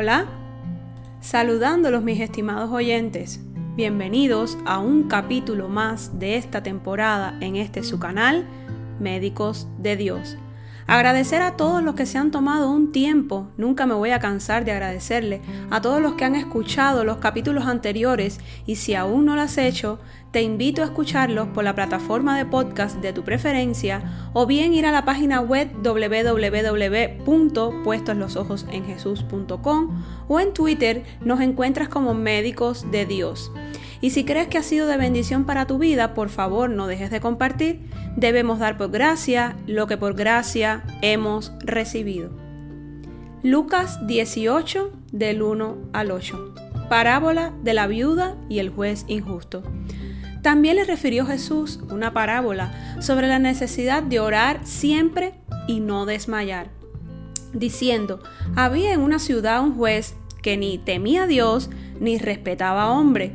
Hola, saludándolos mis estimados oyentes. Bienvenidos a un capítulo más de esta temporada en este su canal, Médicos de Dios. Agradecer a todos los que se han tomado un tiempo, nunca me voy a cansar de agradecerle, a todos los que han escuchado los capítulos anteriores y si aún no lo has hecho, te invito a escucharlos por la plataforma de podcast de tu preferencia o bien ir a la página web www.puestoslosojosенjesus.com o en Twitter nos encuentras como Médicos de Dios. Y si crees que ha sido de bendición para tu vida, por favor no dejes de compartir. Debemos dar por gracia lo que por gracia hemos recibido. Lucas 18 del 1 al 8. Parábola de la viuda y el juez injusto. También le refirió Jesús una parábola sobre la necesidad de orar siempre y no desmayar, diciendo, había en una ciudad un juez que ni temía a Dios ni respetaba a hombre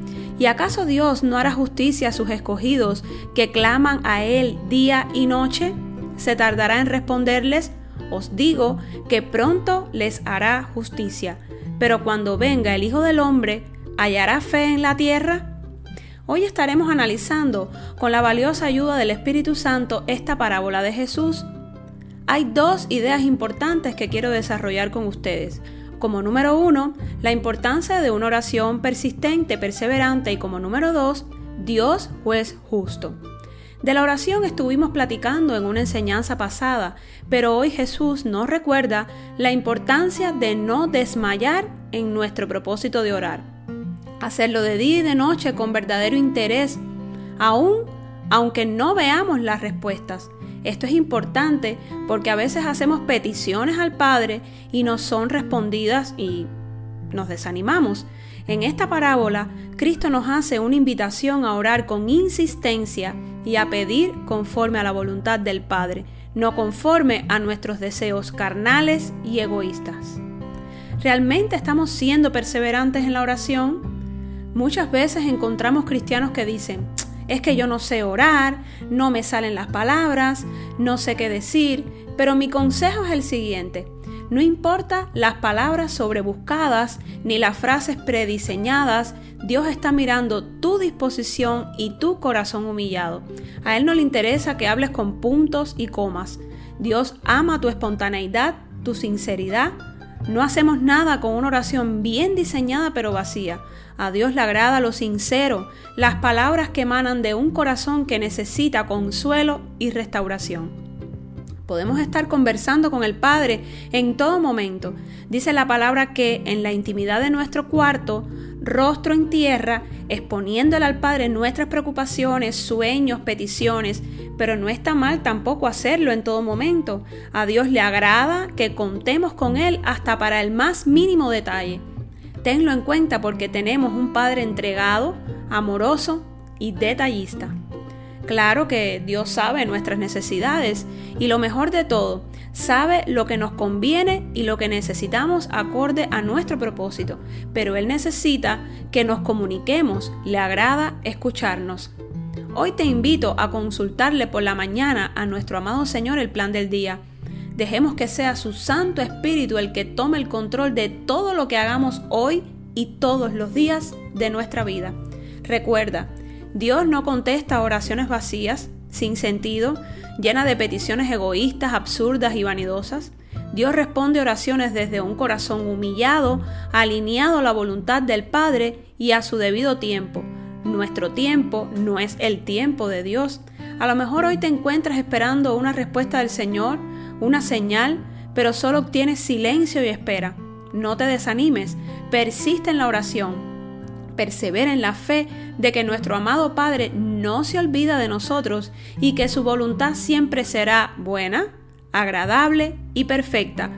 ¿Y acaso Dios no hará justicia a sus escogidos que claman a Él día y noche? ¿Se tardará en responderles? Os digo que pronto les hará justicia. Pero cuando venga el Hijo del Hombre, ¿hallará fe en la tierra? Hoy estaremos analizando con la valiosa ayuda del Espíritu Santo esta parábola de Jesús. Hay dos ideas importantes que quiero desarrollar con ustedes. Como número uno, la importancia de una oración persistente, perseverante y como número dos, Dios juez justo. De la oración estuvimos platicando en una enseñanza pasada, pero hoy Jesús nos recuerda la importancia de no desmayar en nuestro propósito de orar. Hacerlo de día y de noche con verdadero interés, aún aunque no veamos las respuestas. Esto es importante porque a veces hacemos peticiones al Padre y no son respondidas y nos desanimamos. En esta parábola, Cristo nos hace una invitación a orar con insistencia y a pedir conforme a la voluntad del Padre, no conforme a nuestros deseos carnales y egoístas. ¿Realmente estamos siendo perseverantes en la oración? Muchas veces encontramos cristianos que dicen, es que yo no sé orar, no me salen las palabras, no sé qué decir, pero mi consejo es el siguiente. No importa las palabras sobrebuscadas ni las frases prediseñadas, Dios está mirando tu disposición y tu corazón humillado. A Él no le interesa que hables con puntos y comas. Dios ama tu espontaneidad, tu sinceridad, no hacemos nada con una oración bien diseñada pero vacía. A Dios le agrada lo sincero, las palabras que emanan de un corazón que necesita consuelo y restauración. Podemos estar conversando con el Padre en todo momento. Dice la palabra que en la intimidad de nuestro cuarto rostro en tierra, exponiéndole al Padre nuestras preocupaciones, sueños, peticiones, pero no está mal tampoco hacerlo en todo momento. A Dios le agrada que contemos con Él hasta para el más mínimo detalle. Tenlo en cuenta porque tenemos un Padre entregado, amoroso y detallista. Claro que Dios sabe nuestras necesidades y lo mejor de todo, sabe lo que nos conviene y lo que necesitamos acorde a nuestro propósito, pero Él necesita que nos comuniquemos, le agrada escucharnos. Hoy te invito a consultarle por la mañana a nuestro amado Señor el plan del día. Dejemos que sea su Santo Espíritu el que tome el control de todo lo que hagamos hoy y todos los días de nuestra vida. Recuerda, Dios no contesta oraciones vacías, sin sentido, llenas de peticiones egoístas, absurdas y vanidosas. Dios responde oraciones desde un corazón humillado, alineado a la voluntad del Padre y a su debido tiempo. Nuestro tiempo no es el tiempo de Dios. A lo mejor hoy te encuentras esperando una respuesta del Señor, una señal, pero solo obtienes silencio y espera. No te desanimes, persiste en la oración, persevera en la fe de que nuestro amado Padre no se olvida de nosotros y que su voluntad siempre será buena, agradable y perfecta.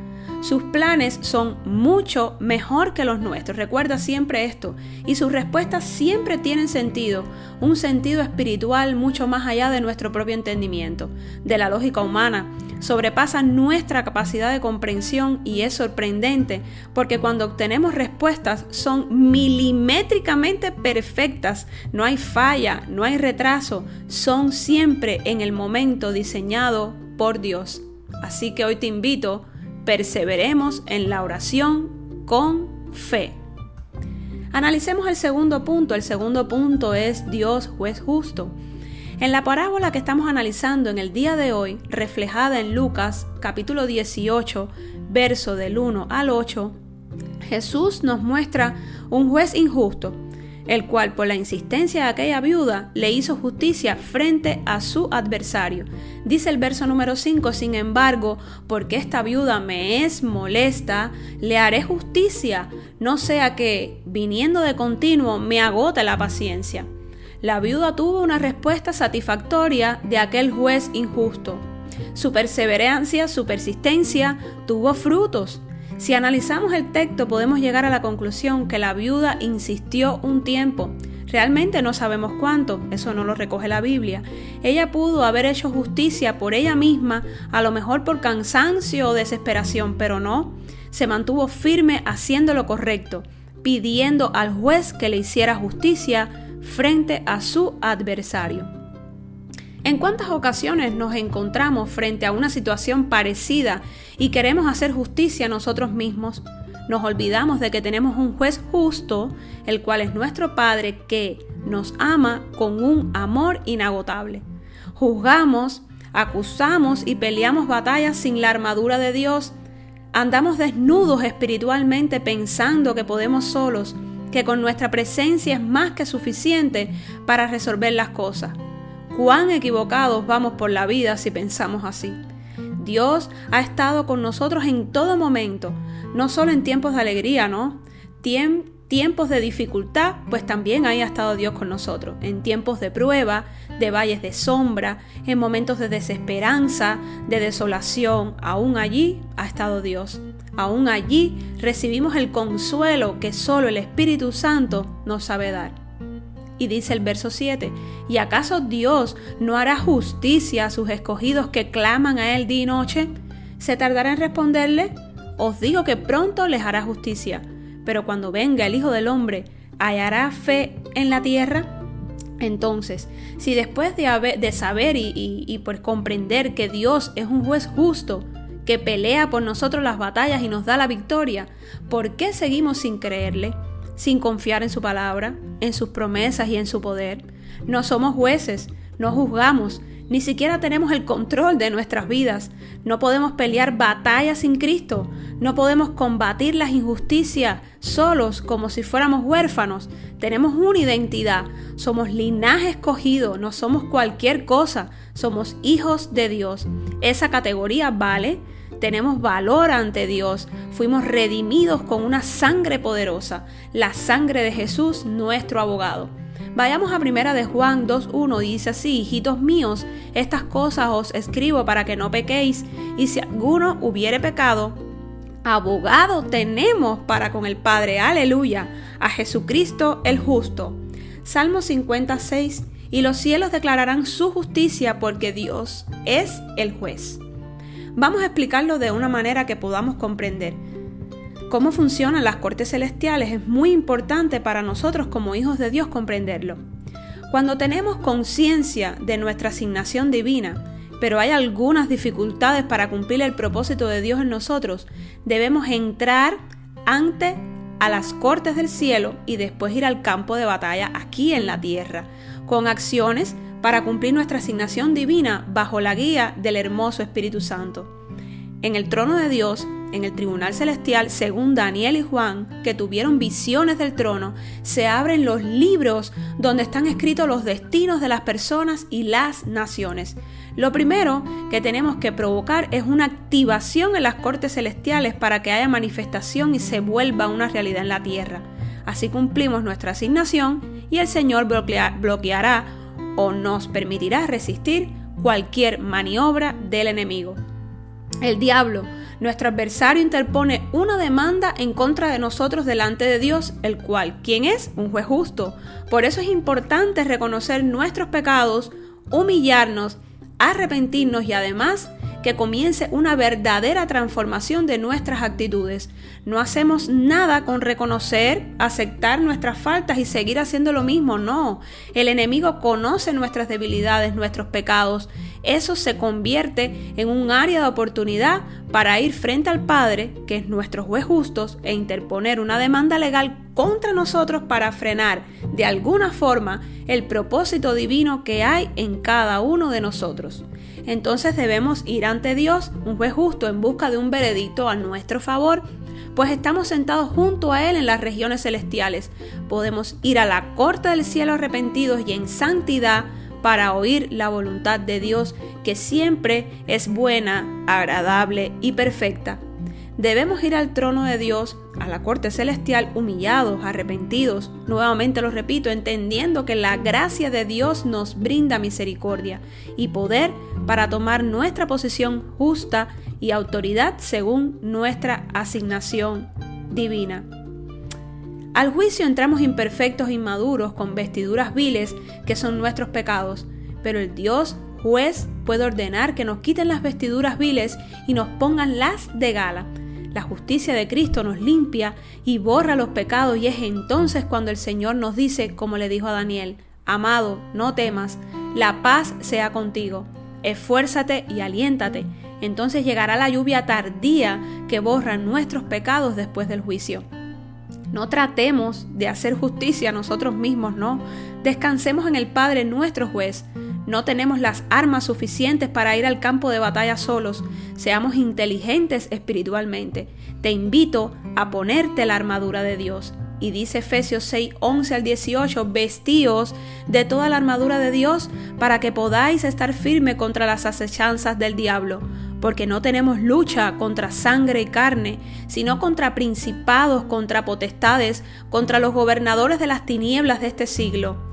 Sus planes son mucho mejor que los nuestros. Recuerda siempre esto. Y sus respuestas siempre tienen sentido, un sentido espiritual mucho más allá de nuestro propio entendimiento, de la lógica humana. Sobrepasan nuestra capacidad de comprensión y es sorprendente porque cuando obtenemos respuestas son milimétricamente perfectas. No hay falla, no hay retraso. Son siempre en el momento diseñado por Dios. Así que hoy te invito perseveremos en la oración con fe. Analicemos el segundo punto. El segundo punto es Dios juez justo. En la parábola que estamos analizando en el día de hoy, reflejada en Lucas capítulo 18, verso del 1 al 8, Jesús nos muestra un juez injusto el cual por la insistencia de aquella viuda le hizo justicia frente a su adversario. Dice el verso número 5, sin embargo, porque esta viuda me es molesta, le haré justicia, no sea que, viniendo de continuo, me agote la paciencia. La viuda tuvo una respuesta satisfactoria de aquel juez injusto. Su perseverancia, su persistencia tuvo frutos. Si analizamos el texto podemos llegar a la conclusión que la viuda insistió un tiempo. Realmente no sabemos cuánto, eso no lo recoge la Biblia. Ella pudo haber hecho justicia por ella misma, a lo mejor por cansancio o desesperación, pero no. Se mantuvo firme haciendo lo correcto, pidiendo al juez que le hiciera justicia frente a su adversario. ¿En cuántas ocasiones nos encontramos frente a una situación parecida y queremos hacer justicia a nosotros mismos? Nos olvidamos de que tenemos un juez justo, el cual es nuestro Padre que nos ama con un amor inagotable. Juzgamos, acusamos y peleamos batallas sin la armadura de Dios. Andamos desnudos espiritualmente pensando que podemos solos, que con nuestra presencia es más que suficiente para resolver las cosas. Cuán equivocados vamos por la vida si pensamos así. Dios ha estado con nosotros en todo momento, no solo en tiempos de alegría, ¿no? tiempos de dificultad, pues también ahí ha estado Dios con nosotros. En tiempos de prueba, de valles de sombra, en momentos de desesperanza, de desolación, aún allí ha estado Dios. Aún allí recibimos el consuelo que solo el Espíritu Santo nos sabe dar. Y dice el verso 7, ¿y acaso Dios no hará justicia a sus escogidos que claman a Él día y noche? ¿Se tardará en responderle? Os digo que pronto les hará justicia, pero cuando venga el Hijo del Hombre, ¿hallará fe en la tierra? Entonces, si después de, de saber y, y por comprender que Dios es un juez justo, que pelea por nosotros las batallas y nos da la victoria, ¿por qué seguimos sin creerle? Sin confiar en su palabra, en sus promesas y en su poder. No somos jueces, no juzgamos, ni siquiera tenemos el control de nuestras vidas. No podemos pelear batallas sin Cristo. No podemos combatir las injusticias solos como si fuéramos huérfanos. Tenemos una identidad. Somos linaje escogido. No somos cualquier cosa. Somos hijos de Dios. Esa categoría vale tenemos valor ante Dios, fuimos redimidos con una sangre poderosa, la sangre de Jesús, nuestro abogado. Vayamos a primera de Juan 2.1, dice así, hijitos míos, estas cosas os escribo para que no pequéis, y si alguno hubiere pecado, abogado tenemos para con el Padre, aleluya, a Jesucristo el justo. Salmo 56, y los cielos declararán su justicia porque Dios es el juez. Vamos a explicarlo de una manera que podamos comprender. Cómo funcionan las cortes celestiales es muy importante para nosotros como hijos de Dios comprenderlo. Cuando tenemos conciencia de nuestra asignación divina, pero hay algunas dificultades para cumplir el propósito de Dios en nosotros, debemos entrar ante a las cortes del cielo y después ir al campo de batalla aquí en la tierra, con acciones para cumplir nuestra asignación divina bajo la guía del hermoso Espíritu Santo. En el trono de Dios, en el tribunal celestial, según Daniel y Juan, que tuvieron visiones del trono, se abren los libros donde están escritos los destinos de las personas y las naciones. Lo primero que tenemos que provocar es una activación en las cortes celestiales para que haya manifestación y se vuelva una realidad en la tierra. Así cumplimos nuestra asignación y el Señor bloqueará o nos permitirá resistir cualquier maniobra del enemigo. El diablo nuestro adversario interpone una demanda en contra de nosotros delante de Dios, el cual, ¿quién es? Un juez justo. Por eso es importante reconocer nuestros pecados, humillarnos, arrepentirnos y además que comience una verdadera transformación de nuestras actitudes. No hacemos nada con reconocer, aceptar nuestras faltas y seguir haciendo lo mismo, no. El enemigo conoce nuestras debilidades, nuestros pecados. Eso se convierte en un área de oportunidad para ir frente al Padre, que es nuestro juez justo, e interponer una demanda legal contra nosotros para frenar de alguna forma el propósito divino que hay en cada uno de nosotros entonces debemos ir ante Dios, un juez justo, en busca de un veredicto a nuestro favor, pues estamos sentados junto a Él en las regiones celestiales. Podemos ir a la corte del cielo arrepentidos y en santidad para oír la voluntad de Dios, que siempre es buena, agradable y perfecta. Debemos ir al trono de Dios, a la corte celestial, humillados, arrepentidos, nuevamente lo repito, entendiendo que la gracia de Dios nos brinda misericordia y poder para tomar nuestra posición justa y autoridad según nuestra asignación divina. Al juicio entramos imperfectos e inmaduros con vestiduras viles que son nuestros pecados, pero el Dios juez puede ordenar que nos quiten las vestiduras viles y nos pongan las de gala la justicia de Cristo nos limpia y borra los pecados y es entonces cuando el Señor nos dice, como le dijo a Daniel, Amado, no temas, la paz sea contigo, esfuérzate y aliéntate. Entonces llegará la lluvia tardía que borra nuestros pecados después del juicio. No tratemos de hacer justicia a nosotros mismos, no. Descansemos en el Padre nuestro juez no tenemos las armas suficientes para ir al campo de batalla solos. Seamos inteligentes espiritualmente. Te invito a ponerte la armadura de Dios. Y dice Efesios 6, 11 al 18, vestíos de toda la armadura de Dios para que podáis estar firme contra las acechanzas del diablo, porque no tenemos lucha contra sangre y carne, sino contra principados, contra potestades, contra los gobernadores de las tinieblas de este siglo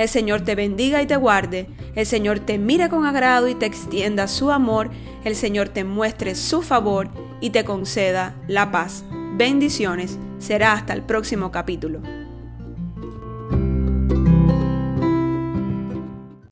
El Señor te bendiga y te guarde, el Señor te mire con agrado y te extienda su amor, el Señor te muestre su favor y te conceda la paz. Bendiciones, será hasta el próximo capítulo.